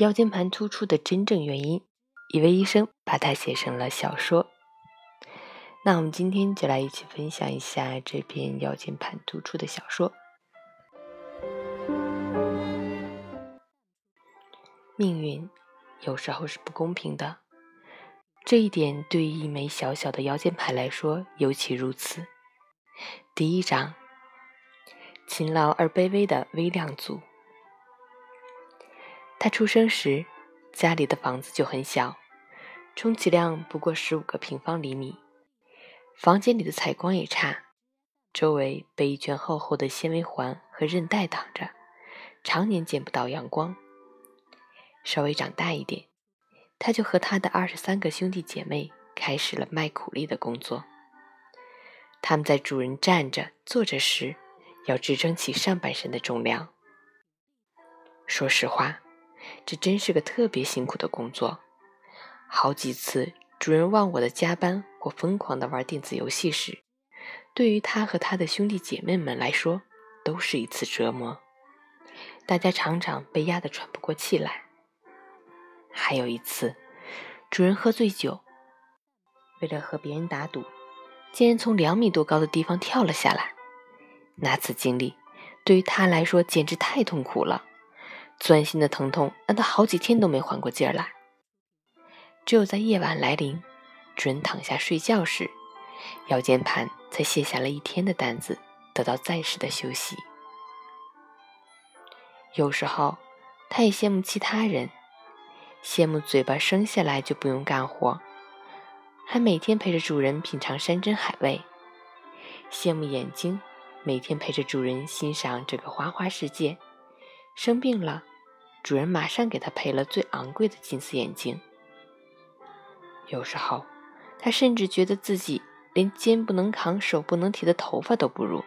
腰间盘突出的真正原因，一位医生把它写成了小说。那我们今天就来一起分享一下这篇腰间盘突出的小说。命运有时候是不公平的，这一点对于一枚小小的腰间盘来说尤其如此。第一章：勤劳而卑微的微量族。他出生时，家里的房子就很小，充其量不过十五个平方厘米。房间里的采光也差，周围被一圈厚厚的纤维环和韧带挡着，常年见不到阳光。稍微长大一点，他就和他的二十三个兄弟姐妹开始了卖苦力的工作。他们在主人站着、坐着时，要支撑起上半身的重量。说实话，这真是个特别辛苦的工作。好几次。主人忘我的加班或疯狂地玩电子游戏时，对于他和他的兄弟姐妹们来说，都是一次折磨。大家常常被压得喘不过气来。还有一次，主人喝醉酒，为了和别人打赌，竟然从两米多高的地方跳了下来。那次经历对于他来说简直太痛苦了，钻心的疼痛让他好几天都没缓过劲儿来。只有在夜晚来临，主人躺下睡觉时，腰间盘才卸下了一天的担子，得到暂时的休息。有时候，他也羡慕其他人，羡慕嘴巴生下来就不用干活，还每天陪着主人品尝山珍海味；羡慕眼睛，每天陪着主人欣赏这个花花世界。生病了，主人马上给他配了最昂贵的金丝眼镜。有时候，他甚至觉得自己连肩不能扛、手不能提的头发都不如，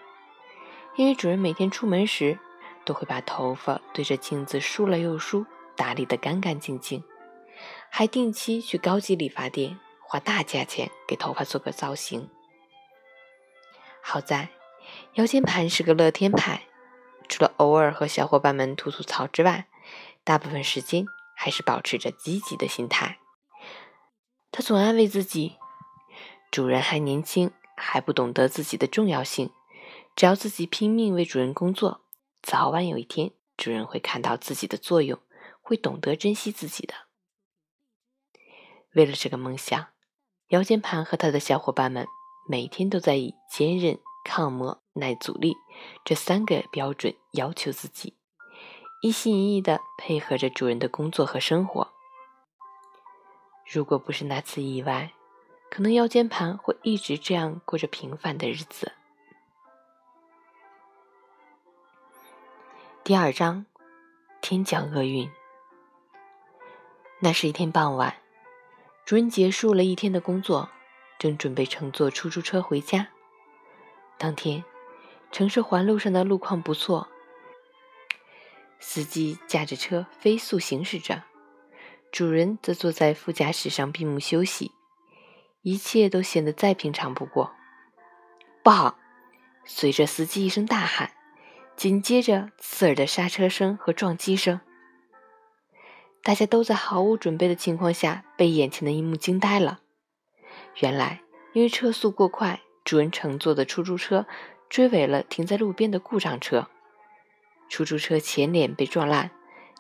因为主人每天出门时都会把头发对着镜子梳了又梳，打理得干干净净，还定期去高级理发店花大价钱给头发做个造型。好在腰间盘是个乐天派，除了偶尔和小伙伴们吐吐槽之外，大部分时间还是保持着积极的心态。他总安慰自己：“主人还年轻，还不懂得自己的重要性。只要自己拼命为主人工作，早晚有一天，主人会看到自己的作用，会懂得珍惜自己的。”为了这个梦想，腰间盘和他的小伙伴们每天都在以坚韧、抗磨、耐阻力这三个标准要求自己，一心一意地配合着主人的工作和生活。如果不是那次意外，可能腰间盘会一直这样过着平凡的日子。第二章，天降厄运。那是一天傍晚，主人结束了一天的工作，正准备乘坐出租车回家。当天，城市环路上的路况不错，司机驾着车飞速行驶着。主人则坐在副驾驶上闭目休息，一切都显得再平常不过。不好！随着司机一声大喊，紧接着刺耳的刹车声和撞击声。大家都在毫无准备的情况下被眼前的一幕惊呆了。原来，因为车速过快，主人乘坐的出租车追尾了停在路边的故障车，出租车前脸被撞烂，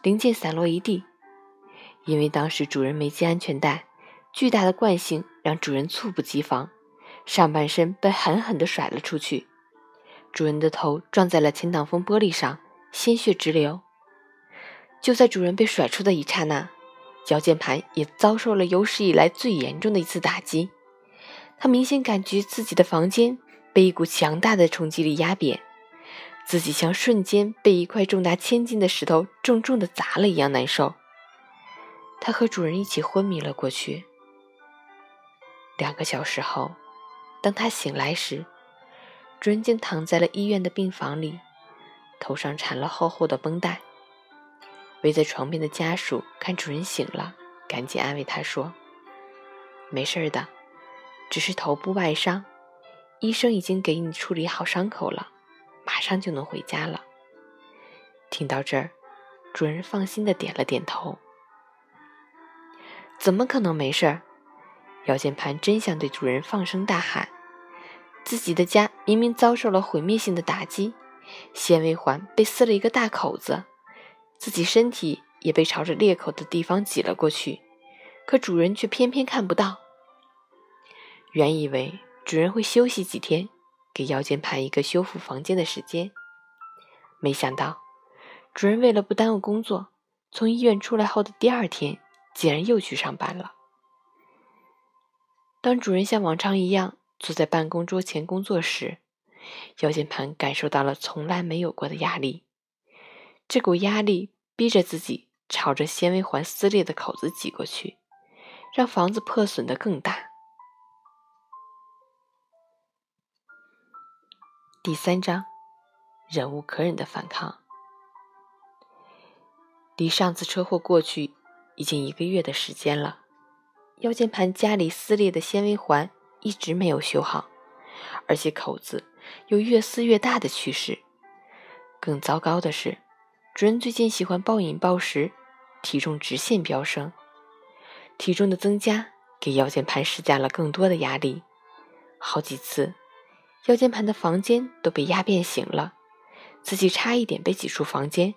零件散落一地。因为当时主人没系安全带，巨大的惯性让主人猝不及防，上半身被狠狠地甩了出去，主人的头撞在了前挡风玻璃上，鲜血直流。就在主人被甩出的一刹那，腰间盘也遭受了有史以来最严重的一次打击，他明显感觉自己的房间被一股强大的冲击力压扁，自己像瞬间被一块重达千斤的石头重重的砸了一样难受。他和主人一起昏迷了过去。两个小时后，当他醒来时，主人竟躺在了医院的病房里，头上缠了厚厚的绷带。围在床边的家属看主人醒了，赶紧安慰他说：“没事的，只是头部外伤，医生已经给你处理好伤口了，马上就能回家了。”听到这儿，主人放心的点了点头。怎么可能没事儿？腰间盘真想对主人放声大喊：自己的家明明遭受了毁灭性的打击，纤维环被撕了一个大口子，自己身体也被朝着裂口的地方挤了过去，可主人却偏偏看不到。原以为主人会休息几天，给腰间盘一个修复房间的时间，没想到主人为了不耽误工作，从医院出来后的第二天，竟然又去上班了。当主人像往常一样坐在办公桌前工作时，腰间盘感受到了从来没有过的压力。这股压力逼着自己朝着纤维环撕裂的口子挤过去，让房子破损的更大。第三章，忍无可忍的反抗。离上次车祸过去已经一个月的时间了。腰间盘家里撕裂的纤维环一直没有修好，而且口子有越撕越大的趋势。更糟糕的是，主人最近喜欢暴饮暴食，体重直线飙升。体重的增加给腰间盘施加了更多的压力，好几次，腰间盘的房间都被压变形了，自己差一点被挤出房间，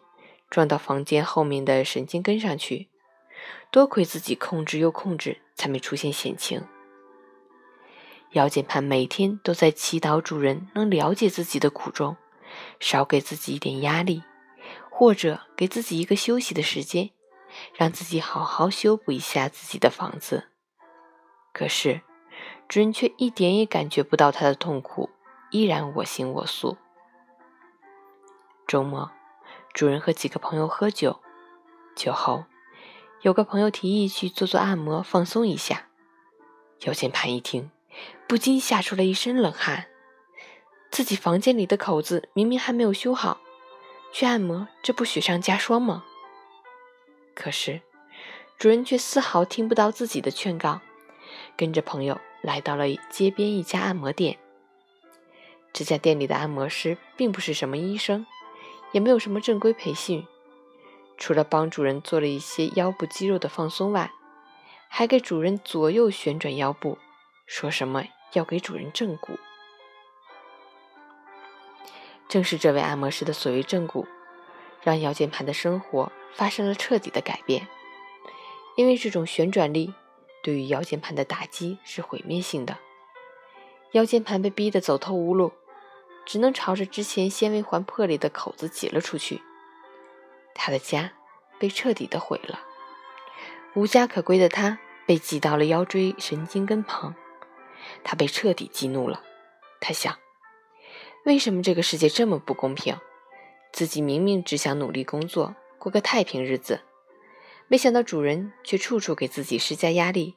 撞到房间后面的神经根上去。多亏自己控制又控制，才没出现险情。腰间盘每天都在祈祷主人能了解自己的苦衷，少给自己一点压力，或者给自己一个休息的时间，让自己好好修补一下自己的房子。可是，主人却一点也感觉不到他的痛苦，依然我行我素。周末，主人和几个朋友喝酒，酒后。有个朋友提议去做做按摩，放松一下。腰间盘一听，不禁吓出了一身冷汗。自己房间里的口子明明还没有修好，去按摩，这不雪上加霜吗？可是主人却丝毫听不到自己的劝告，跟着朋友来到了街边一家按摩店。这家店里的按摩师并不是什么医生，也没有什么正规培训。除了帮主人做了一些腰部肌肉的放松外，还给主人左右旋转腰部，说什么要给主人正骨。正是这位按摩师的所谓正骨，让腰间盘的生活发生了彻底的改变。因为这种旋转力对于腰间盘的打击是毁灭性的，腰间盘被逼得走投无路，只能朝着之前纤维环破裂的口子挤了出去。他的家被彻底的毁了，无家可归的他被挤到了腰椎神经根旁，他被彻底激怒了。他想：为什么这个世界这么不公平？自己明明只想努力工作，过个太平日子，没想到主人却处处给自己施加压力，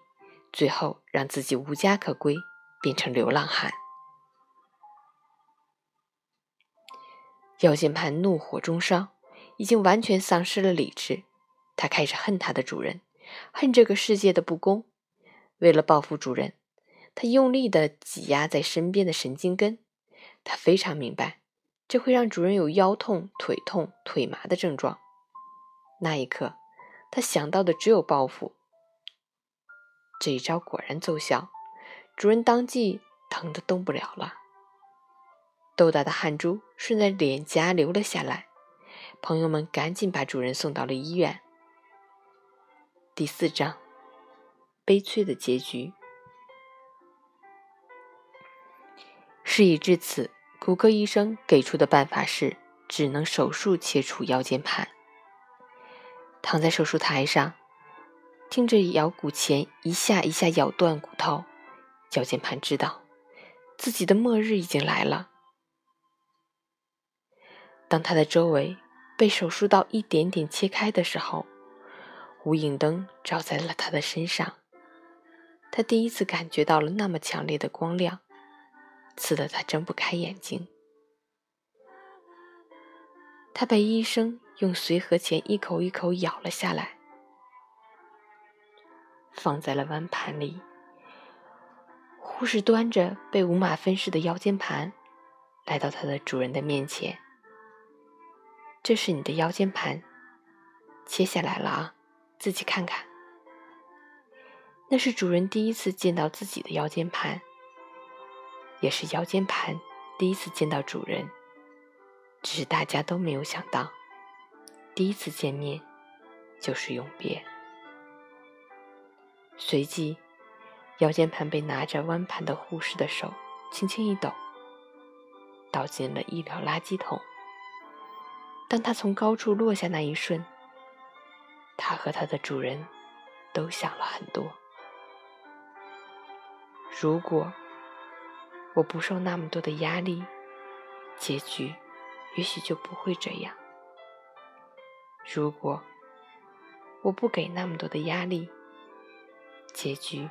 最后让自己无家可归，变成流浪汉。腰间盘怒火中烧。已经完全丧失了理智，他开始恨他的主人，恨这个世界的不公。为了报复主人，他用力地挤压在身边的神经根。他非常明白，这会让主人有腰痛、腿痛、腿麻的症状。那一刻，他想到的只有报复。这一招果然奏效，主人当即疼得动不了了，豆大的汗珠顺着脸颊流了下来。朋友们赶紧把主人送到了医院。第四章，悲催的结局。事已至此，骨科医生给出的办法是只能手术切除腰间盘。躺在手术台上，听着咬骨钳一下一下咬断骨头，腰间盘知道自己的末日已经来了。当他的周围。被手术刀一点点切开的时候，无影灯照在了他的身上。他第一次感觉到了那么强烈的光亮，刺得他睁不开眼睛。他被医生用随和钳一口一口咬了下来，放在了弯盘里。护士端着被五马分尸的腰间盘，来到他的主人的面前。这是你的腰间盘，切下来了啊，自己看看。那是主人第一次见到自己的腰间盘，也是腰间盘第一次见到主人。只是大家都没有想到，第一次见面就是永别。随即，腰间盘被拿着弯盘的护士的手轻轻一抖，倒进了医疗垃圾桶。当他从高处落下那一瞬，他和他的主人都想了很多。如果我不受那么多的压力，结局也许就不会这样。如果我不给那么多的压力，结局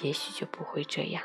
也许就不会这样。